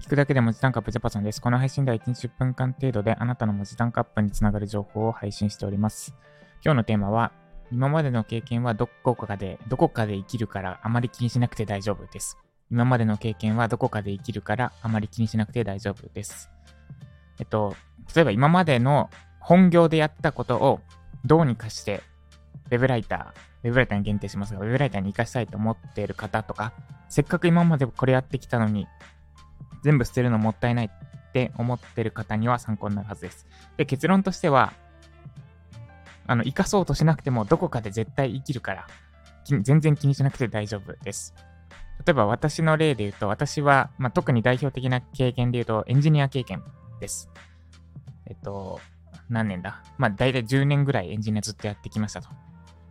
聞くだけで文字単価アップジャパソンです。この配信では1日10分間程度であなたの文字単価アップにつながる情報を配信しております。今日のテーマは、今までの経験はどこかで、どこかで生きるからあまり気にしなくて大丈夫です。今までの経験はどこかで生きるからあまり気にしなくて大丈夫です。えっと、例えば今までの本業でやったことをどうにかして、ウェブライター、ウェブライターに限定しますが、ウェブライターに活かしたいと思っている方とか、せっかく今までこれやってきたのに、全部捨てるのもったいないって思ってる方には参考になるはずです。で、結論としては、あの、生かそうとしなくてもどこかで絶対生きるから、全然気にしなくて大丈夫です。例えば私の例で言うと、私は、まあ、特に代表的な経験で言うと、エンジニア経験です。えっと、何年だ？まあ、大体10年ぐらいエンジニアずっとやってきましたと。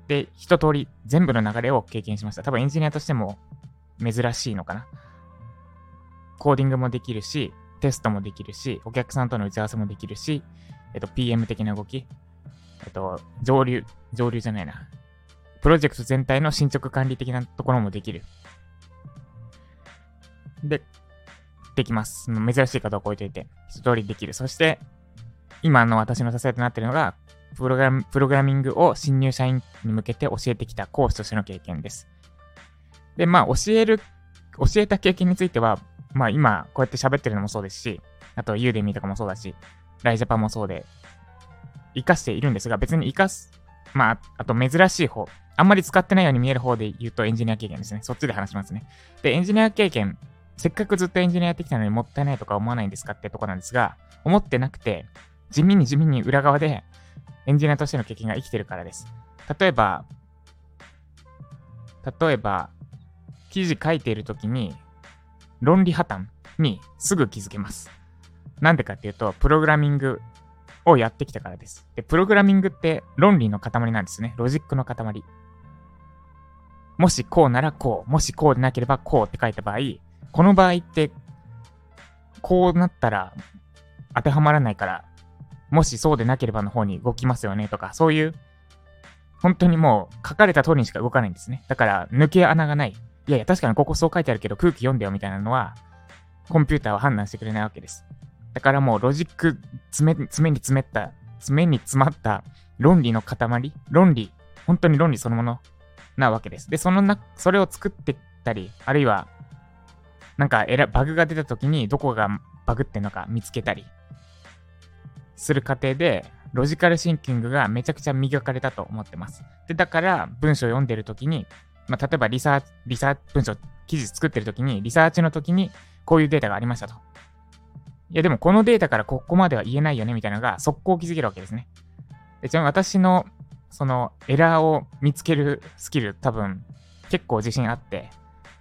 で、一通り全部の流れを経験しました。多分エンジニアとしても珍しいのかな。コーディングもできるし、テストもできるし、お客さんとの打ち合わせもできるし、えっと、PM 的な動き、えっと、上流、上流じゃないな。プロジェクト全体の進捗管理的なところもできる。で、できます。珍しいかどうか置いといて、一通りできる。そして、今の私の支えとなっているのが、プログラム、プログラミングを新入社員に向けて教えてきた講師としての経験です。で、まあ、教える、教えた経験については、まあ今、こうやって喋ってるのもそうですし、あとユーデミーとかもそうだし、ライジャパンもそうで、活かしているんですが、別に活かす、まあ、あと珍しい方、あんまり使ってないように見える方で言うとエンジニア経験ですね。そっちで話しますね。で、エンジニア経験、せっかくずっとエンジニアやってきたのにもったいないとか思わないんですかってとこなんですが、思ってなくて、地味に地味に裏側でエンジニアとしての経験が生きてるからです。例えば、例えば、記事書いているときに、論理破綻にすぐ気づけます。なんでかっていうと、プログラミングをやってきたからです。で、プログラミングって論理の塊なんですね。ロジックの塊。もしこうならこう、もしこうでなければこうって書いた場合、この場合って、こうなったら当てはまらないから、もしそうでなければの方に動きますよねとか、そういう、本当にもう書かれた通りにしか動かないんですね。だから、抜け穴がない。いやいや、確かにここそう書いてあるけど空気読んでよみたいなのは、コンピューターは判断してくれないわけです。だからもうロジック、詰め、詰めに詰めった、詰めに詰まった論理の塊、論理、本当に論理そのものなわけです。で、そのな、それを作ってったり、あるいは、なんかエラ、バグが出た時にどこがバグってんのか見つけたりする過程で、ロジカルシンキングがめちゃくちゃ磨かれたと思ってます。で、だから文章を読んでる時に、まあ、例えばリサーチ、リサーチ、文章、記事作ってる時に、リサーチの時に、こういうデータがありましたと。いや、でもこのデータからここまでは言えないよね、みたいなのが、速攻気づけるわけですね。でちなみに私の、その、エラーを見つけるスキル、多分、結構自信あって、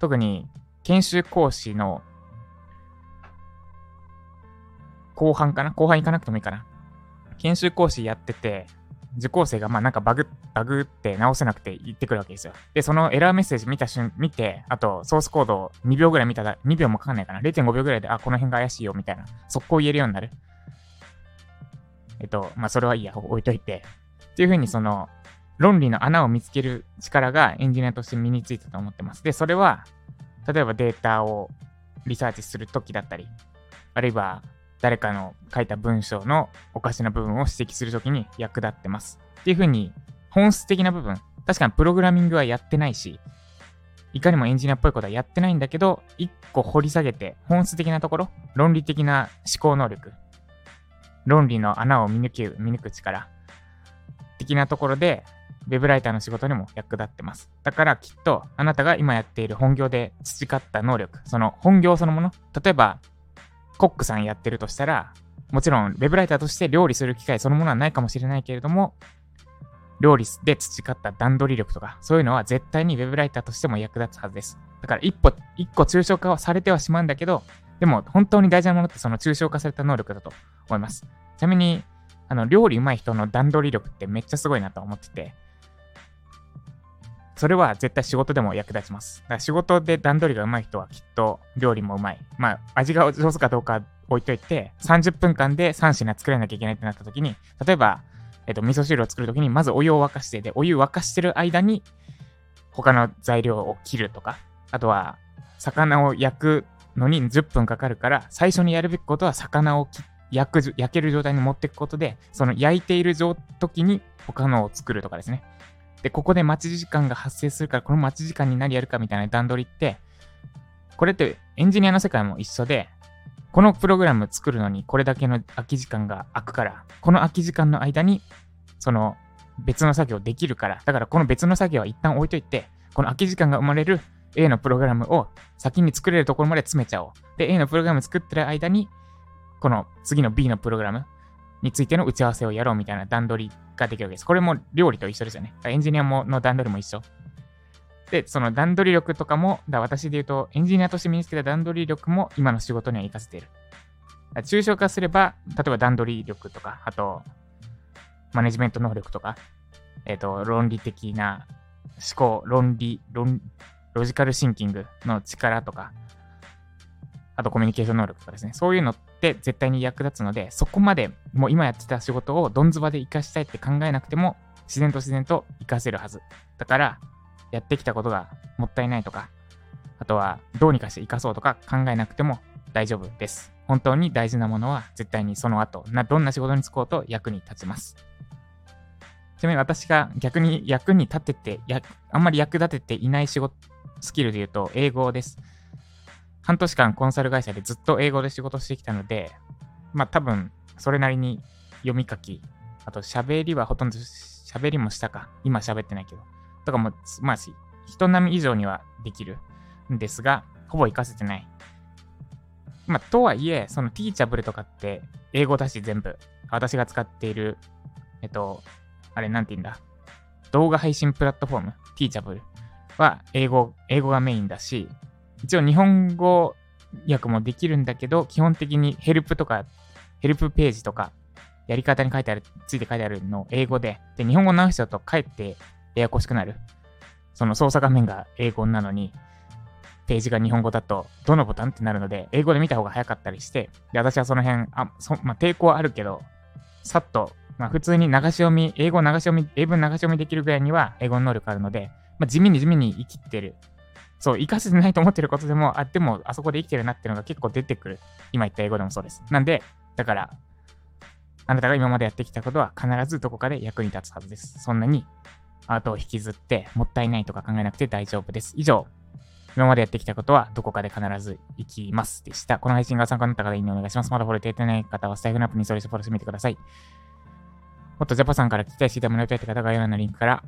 特に、研修講師の、後半かな？後半行かなくてもいいかな？研修講師やってて、受講生がまあなんかバグ、バグって直せなくて言ってくるわけですよ。で、そのエラーメッセージ見た瞬、見て、あとソースコードを2秒ぐらい見たら、2秒もかかんないかな。0.5秒ぐらいで、あ、この辺が怪しいよ、みたいな、速攻言えるようになる。えっと、まあそれはいいや、置いといて。っていう風にその、論理の穴を見つける力がエンジニアとして身についたと思ってます。で、それは、例えばデータをリサーチするときだったり、あるいは誰かの書いた文章のおかしな部分を指摘するときに役立ってます。っていうふうに、本質的な部分、確かにプログラミングはやってないし、いかにもエンジニアっぽいことはやってないんだけど、一個掘り下げて、本質的なところ、論理的な思考能力、論理の穴を見抜ける見抜く力、的なところで、ウェブライターの仕事にも役立ってます。だからきっと、あなたが今やっている本業で培った能力、その本業そのもの、例えば、コックさんやってるとしたら、もちろん、ウェブライターとして料理する機会そのものはないかもしれないけれども、料理で培った段取り力とか、そういうのは絶対にウェブライターとしても役立つはずです。だから一歩、一個抽象化はされてはしまうんだけど、でも本当に大事なものってその抽象化された能力だと思います。ちなみに、あの、料理上手い人の段取り力ってめっちゃすごいなと思ってて、それは絶対仕事でも役立ちます。だから仕事で段取りが上手い人はきっと料理も上手い。まあ、味が上手かどうか置いといて、30分間で3品作らなきゃいけないってなった時に、例えば、えっと、味噌汁を作る時に、まずお湯を沸かして、で、お湯沸かしてる間に、他の材料を切るとか、あとは、魚を焼くのに10分かかるから、最初にやるべきことは魚を焼く、焼ける状態に持っていくことで、その焼いている時に他のを作るとかですね。で、ここで待ち時間が発生するから、この待ち時間に何やるかみたいな段取りって、これってエンジニアの世界も一緒で、このプログラム作るのにこれだけの空き時間が空くから、この空き時間の間に、その別の作業できるから、だからこの別の作業は一旦置いといて、この空き時間が生まれる A のプログラムを先に作れるところまで詰めちゃおう。で、A のプログラム作ってる間に、この次の B のプログラムについての打ち合わせをやろうみたいな段取りができるわけです。これも料理と一緒ですよね。エンジニアもの段取りも一緒。で、その段取り力とかも、だ私で言うと、エンジニアとして身につけた段取り力も今の仕事には活かせている。抽象化すれば、例えば段取り力とか、あと、マネジメント能力とか、えっ、ー、と、論理的な思考、論理、論、ロジカルシンキングの力とか、あとコミュニケーション能力とかですね。そういうのって絶対に役立つので、そこまでもう今やってた仕事をどんずばで活かしたいって考えなくても、自然と自然と活かせるはず。だから、やってきたことがもったいないとか、あとはどうにかして活かそうとか考えなくても大丈夫です。本当に大事なものは絶対にその後、などんな仕事に就こうと役に立ちます。ちなみに私が逆に役に立てて、やあんまり役立てていない仕事、スキルで言うと英語です。半年間コンサル会社でずっと英語で仕事してきたので、まあ多分それなりに読み書き、あと喋りはほとんど喋りもしたか。今喋ってないけど。とかも、まあ人並み以上にはできるんですが、ほぼ活かせてない。まあとはいえ、そのティーチャブルとかって英語だし全部。私が使っている、えっと、あれなんて言うんだ？動画配信プラットフォーム、Teachable は英語、英語がメインだし、一応日本語訳もできるんだけど、基本的にヘルプとか、ヘルプページとか、やり方に書いてある、ついて書いてあるの英語で、で、日本語直しちゃうとかえってややこしくなる。その操作画面が英語なのに、ページが日本語だと、どのボタンってなるので、英語で見た方が早かったりして、で、私はその辺、あ、そまあ、抵抗はあるけど、さっとまあ、普通に流し読み、英語流し読み、英文流し読みできるぐらいには英語の能力あるので、まあ、地味に地味に生きてる。そう、生かせてないと思ってることでも、あ、でもあそこで生きてるなっていうのが結構出てくる。今言った英語でもそうです。なんで、だから、あなたが今までやってきたことは必ずどこかで役に立つはずです。そんなに後を引きずってもったいないとか考えなくて大丈夫です。以上、今までやってきたことはどこかで必ず行きますでした。この配信が参考になった方、いいねお願いします。まだフォローできてない方はスタイフナップにそれしてフォローしてみてください。もっとジャパさんから聞きたいしてもらいたいって方が概要欄のリンクから、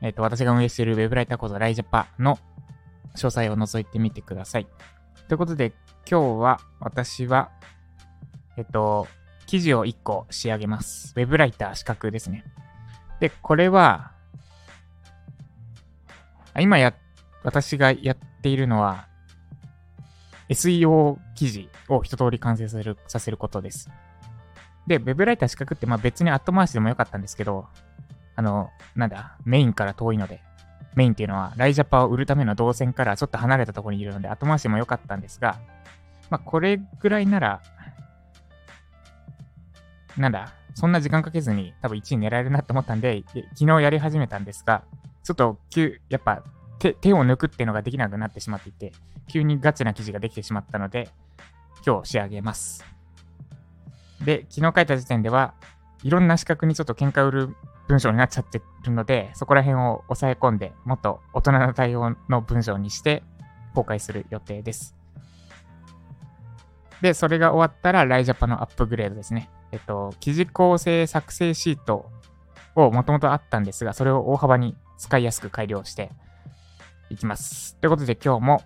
えっ、ー、と、私が運営しているウェブライター講座ライジャパの詳細を覗いてみてください。ということで、今日は私は、えっ、ー、と、記事を1個仕上げます。ウェブライター資格ですね。で、これは、今や、私がやっているのは、SEO 記事を一通り完成させるさせることです。で、ウェブライター資格ってまあ別に後回しでもよかったんですけど、あの、なんだ、メインから遠いので、メインっていうのはライジャパを売るための動線からちょっと離れたところにいるので後回しもよかったんですが、まあこれぐらいなら、なんだ、そんな時間かけずに多分1位狙えるなって思ったんで、昨日やり始めたんですが、ちょっと急、やっぱ手手を抜くっていうのができなくなってしまっていて、急にガチな記事ができてしまったので、今日仕上げます。で、昨日書いた時点では、いろんな資格にちょっと喧嘩売る文章になっちゃってるので、そこら辺を抑え込んで、もっと大人な対応の文章にして公開する予定です。で、それが終わったら、ライジャパのアップグレードですね。えっと、記事構成作成シートをもともとあったんですが、それを大幅に使いやすく改良していきます。ということで今日も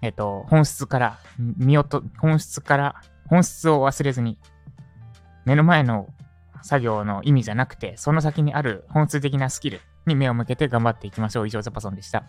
えっ、と、本質から、見落と、本質から、本質を忘れずに、目の前の作業の意味じゃなくて、その先にある本質的なスキルに目を向けて頑張っていきましょう。以上、ザパソンでした。